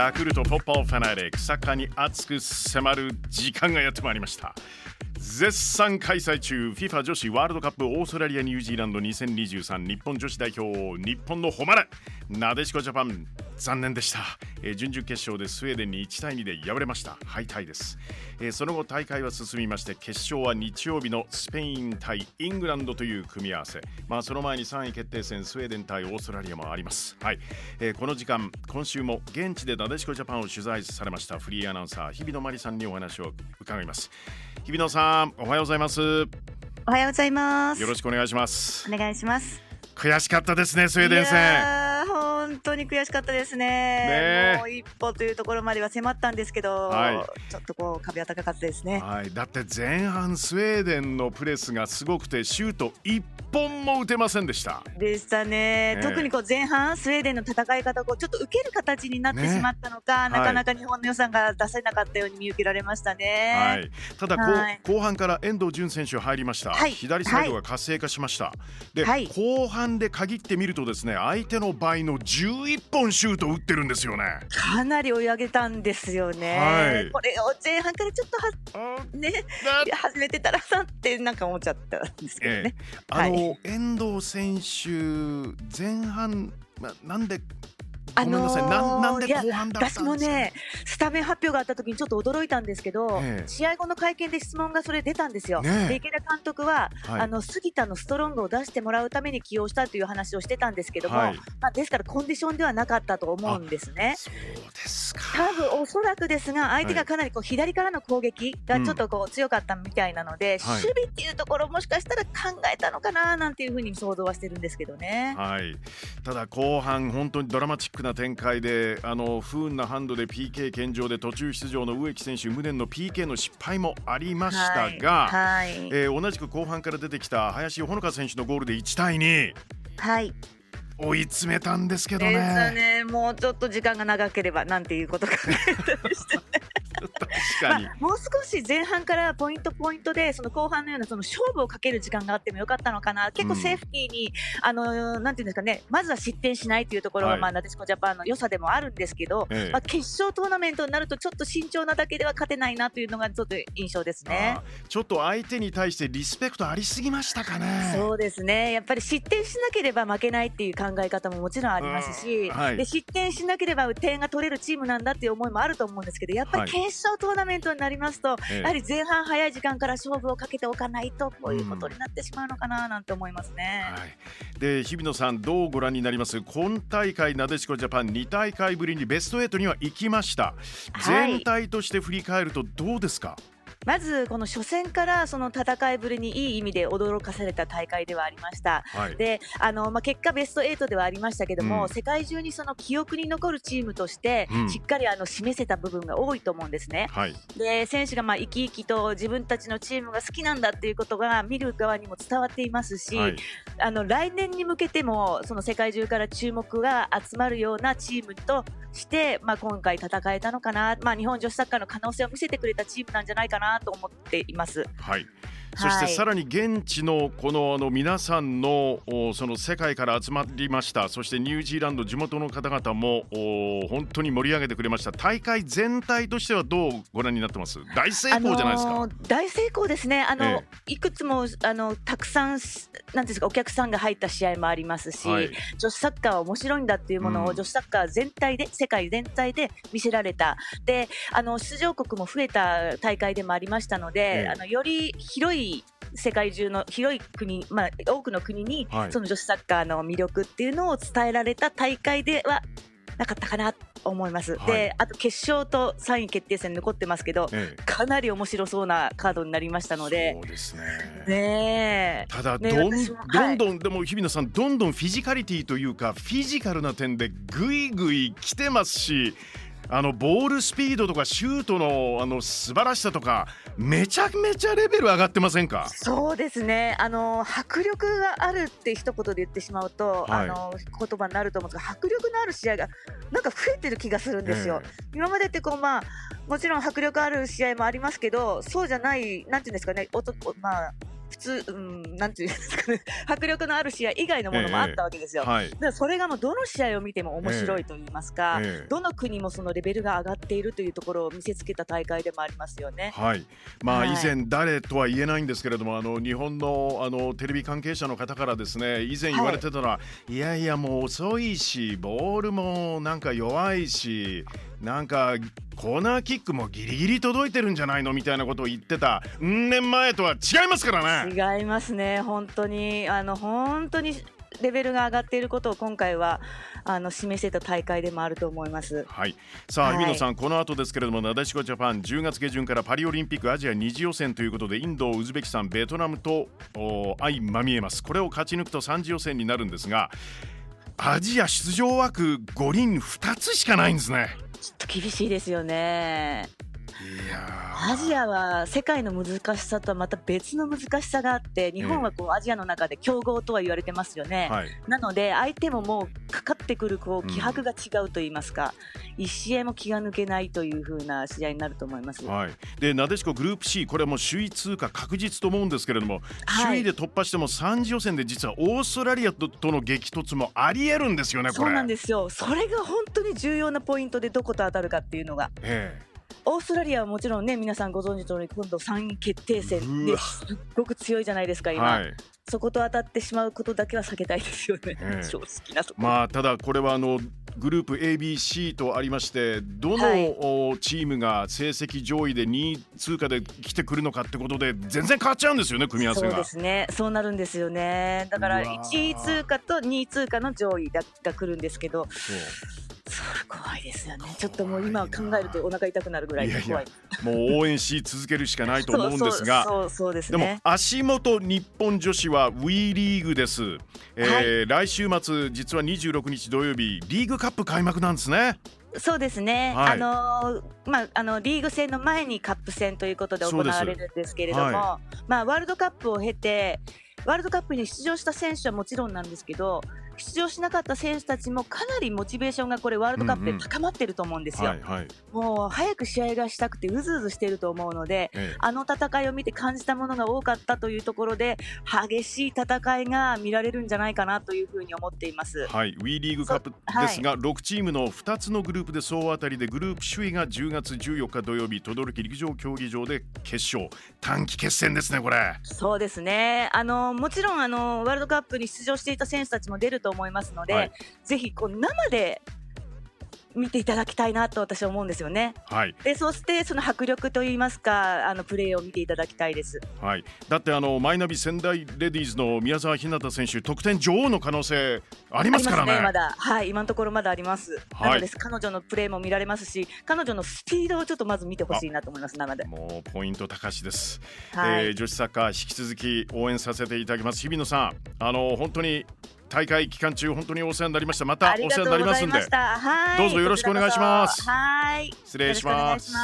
ヤクルトポッパーファナリックサッカーに熱く迫る時間がやってまいりました。絶賛開催中 FIFA 女子ワールドカップオーストラリアニュージーランド2023日本女子代表日本の誉れなでしこジャパン残念でした、えー、準々決勝でスウェーデンに1対2で敗れました。敗退です、えー、その後大会は進みまして決勝は日曜日のスペイン対イングランドという組み合わせ。まあその前に3位決定戦スウェーデン対オーストラリアもあります。はい、えー、この時間今週も現地でなでしこジャパンを取材されましたフリーアナウンサー日比野真理さんにお話を伺います。日比野さんおはようございます。おはようございます。よろしくお願いします。お願いします。悔しかったですねスウェーデン戦本当に悔しかったですね。ねもう一歩というところまでは迫ったんですけど、はい、ちょっとこう壁は高かったですね。はい、だって前半スウェーデンのプレスがすごくてシュート一本も打てませんでした。でしたね。ね特にこう前半スウェーデンの戦い方をちょっと受ける形になってしまったのか、ね、なかなか日本の予算が出せなかったように見受けられましたね。はい、ただ、はい、後半から遠藤純選手入りました。はい、左サイドが活性化しました。で、後半で限ってみるとですね、相手の倍の11本シュート打ってるんですよね。かなり追い上げたんですよね。はい、これを前半からちょっとはね始めてたらさってなんか思っちゃったんですけどね。ええ、あの、はい、遠藤選手前半まなんであのー、私もね、スタメン発表があった時にちょっと驚いたんですけど、え試合後の会見で質問がそれ出たんですよ。ね、で池田監督は、はい、あの杉田のストロングを出してもらうために起用したという話をしてたんですけども、はい、まあ、ですからコンディションではなかったと思うんですね。そうですか。多分おそらくですが、相手がかなりこう左からの攻撃がちょっとこう強かったみたいなので、うん、守備っていうところもしかしたら考えたのかななんていうふうに想像はしてるんですけどね。はい、ただ後半本当にドラマチッククな展開であの不運なハンドで PK 献上で途中出場の植木選手無念の PK の失敗もありましたが、はいはい、えー、同じく後半から出てきた林穂香選手のゴールで1対2。はい追い詰めたんですけどね。ねもうちょっと時間が長ければなんていうことがまあ、もう少し前半からポイントポイントでその後半のようなその勝負をかける時間があってもよかったのかな。結構セーフティーに、うん、あのなんていうんですかね。まずは失点しないというところが、はい、まあ、なでしこジャパンの良さでもあるんですけど、ええ、まあ、決勝トーナメントになるとちょっと慎重なだけでは勝てないなというのがちょっと印象ですね。ちょっと相手に対してリスペクトありすぎましたかね。そうですね。やっぱり失点しなければ負けないっていう考え方ももちろんありますし、はい、で失点しなければ点が取れるチームなんだっていう思いもあると思うんですけどやっぱり決勝トーナメントになりますと、やはり前半早い時間から勝負をかけておかないとこういうことになってしまうのかななんて思いますね。はい、で日比野さんどうご覧になります？今大会なでしこジャパン2大会ぶりにベスト8には行きました、全体として振り返るとどうですか？まずこの初戦からその戦いぶりにいい意味で驚かされた大会ではありました。はい、であの、まあ、結果ベスト8ではありましたけども、うん、世界中にその記憶に残るチームとして、しっかりあの示せた部分が多いと思うんですね。はい、で選手がまあ生き生きと自分たちのチームが好きなんだっていうことが見る側にも伝わっていますし、はい、あの来年に向けてもその世界中から注目が集まるようなチームとして、まあ、今回戦えたのかな、まあ、日本女子サッカーの可能性を見せてくれたチームなんじゃないかなと思っています。はいそしてさらに現地のこのあの皆さんのその世界から集まりました。そしてニュージーランド地元の方々も本当に盛り上げてくれました。大会全体としてはどうご覧になってます？大成功じゃないですか、あのー、大成功ですね。あの、ええ、いくつもあのたくさんなんですかお客さんが入った試合もありますし、はい、女子サッカーは面白いんだっていうものを、うん、女子サッカー全体で世界全体で見せられた。であの出場国も増えた大会でもありましたので、え、あのより広いい世界中の広い国、まあ、多くの国に、その女子サッカーの魅力っていうのを伝えられた大会ではなかったかなと思います、はい、であと決勝と3位決定戦残ってますけど、ええ、かなり面白そうなカードになりましたので。そうですね。ねただどん,、どんどんでも日比野さんどんどんフィジカリティというかフィジカルな点でぐいぐい来てますしあのボールスピードとかシュートのあの素晴らしさとかめちゃめちゃレベル上がってませんか？そうですね。あの迫力があるって一言で言ってしまうと、はい、あの言葉になると思うんですが迫力のある試合がなんか増えてる気がするんですよ。えー、今までってこうまあもちろん迫力ある試合もありますけどそうじゃないなんていうんですかねおとまあ普通、うん、なんていうんですかね、迫力のある試合以外のものもあったわけですよ。えーはい、だからそれがもうどの試合を見ても面白いと言いますか、えー、どの国もそのレベルが上がっているというところを見せつけた大会でもありますよね。はい。まあ、以前誰とは言えないんですけれども、あの日本のあのテレビ関係者の方からですね、以前言われてたのは、はい、いやいやもう遅いし、ボールもなんか弱いし。なんかコーナーキックもギリギリ届いてるんじゃないのみたいなことを言ってたうん年前とは違いますからね違いますね本当にあの本当にレベルが上がっていることを今回はあの示してた大会でもあると思います。はい。さあ、はい、日比野さん、この後ですけれども、なでしこジャパン10月下旬からパリオリンピックアジア2次予選ということで、インド、ウズベキスタン、ベトナムと相まみえます。これを勝ち抜くと3次予選になるんですが、アジア出場枠5人2つしかないんですね。ちょっと厳しいですよね。アジアは世界の難しさとはまた別の難しさがあって日本はこうアジアの中で強豪とは言われてますよね、はい、なので相手ももうかかってくるこう気迫が違うと言いますか、うん、一試合も気が抜けないというふうな試合になると思います、はい、でなでしこグループ C これはもう首位通過確実と思うんですけれども、はい、首位で突破しても3次予選で実はオーストラリアとの激突もありえるんですよねそうなんですよ。それが本当に重要なポイントでどこと当たるかっていうのが。ええオーストラリアはもちろんね皆さんご存知の通り今度3位決定戦ですっごく強いじゃないですか今、はい、そこと当たってしまうことだけは避けたいですよね、えー、正直なとまあただこれはあのグループ ABC とありましてどの、はい、チームが成績上位で2位通過で来てくるのかってことで全然変わっちゃうんですよね組み合わせが。そうですね。そうなるんですよね。だから1位通過と2位通過の上位がが来るんですけど怖いですよね。ちょっともう今考えるとお腹痛くなるぐらい怖いいやい。やもう応援し続けるしかないと思うんですが。そうそうです、ね、でも足元日本女子は WE リーグです、えー、はい、来週末実は26日土曜日リーグカップ開幕なんですね。そうですね、はい、あのまあ、あのリーグ戦の前にカップ戦ということで行われるんですけれども、はい、まあ、ワールドカップを経てワールドカップに出場した選手はもちろんなんですけど出場しなかった選手たちもかなりモチベーションがこれワールドカップで高まってると思うんですよ。うんうんはいはい、もう早く試合がしたくてうずうずしてると思うので、ええ、あの戦いを見て感じたものが多かったというところで激しい戦いが見られるんじゃないかなというふうに思っています。はい、WE リーグカップですが、はい、6チームの2つのグループで総当たりでグループ首位が10月14日土曜日等々力陸上競技場で決勝短期決戦ですねこれ。そうですね。あのもちろんあのワールドカップに出場していた選手たちも出るとと思いますので、はい、ぜひこう生で見ていただきたいなと私は思うんですよね。はい。でそしてその迫力といいますかあのプレーを見ていただきたいです。はい。だってあのマイナビ仙台レディースの宮沢ひなた選手得点女王の可能性ありますからね。ねまだはい今のところまだあります。はい、なので彼女のプレーも見られますし彼女のスピードをちょっとまず見てほしいなと思います生で。もうポイント高しです。はい、えー、女子サッカー引き続き応援させていただきます。日比野さんあの本当に大会期間中本当にお世話になりました。またお世話になりますんで。どうぞよろしくお願いします。はい。失礼します。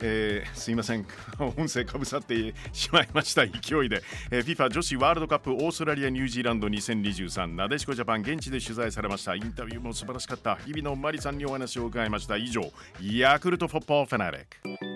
えー、すいません。音声かぶさってしまいました。勢いで、えー、FIFA 女子ワールドカップオーストラリアニュージーランド2023なでしこジャパン現地で取材されました。インタビューも素晴らしかった。日々のマリさんにお話を伺いました。以上ヤクルトフォッポーフェナリック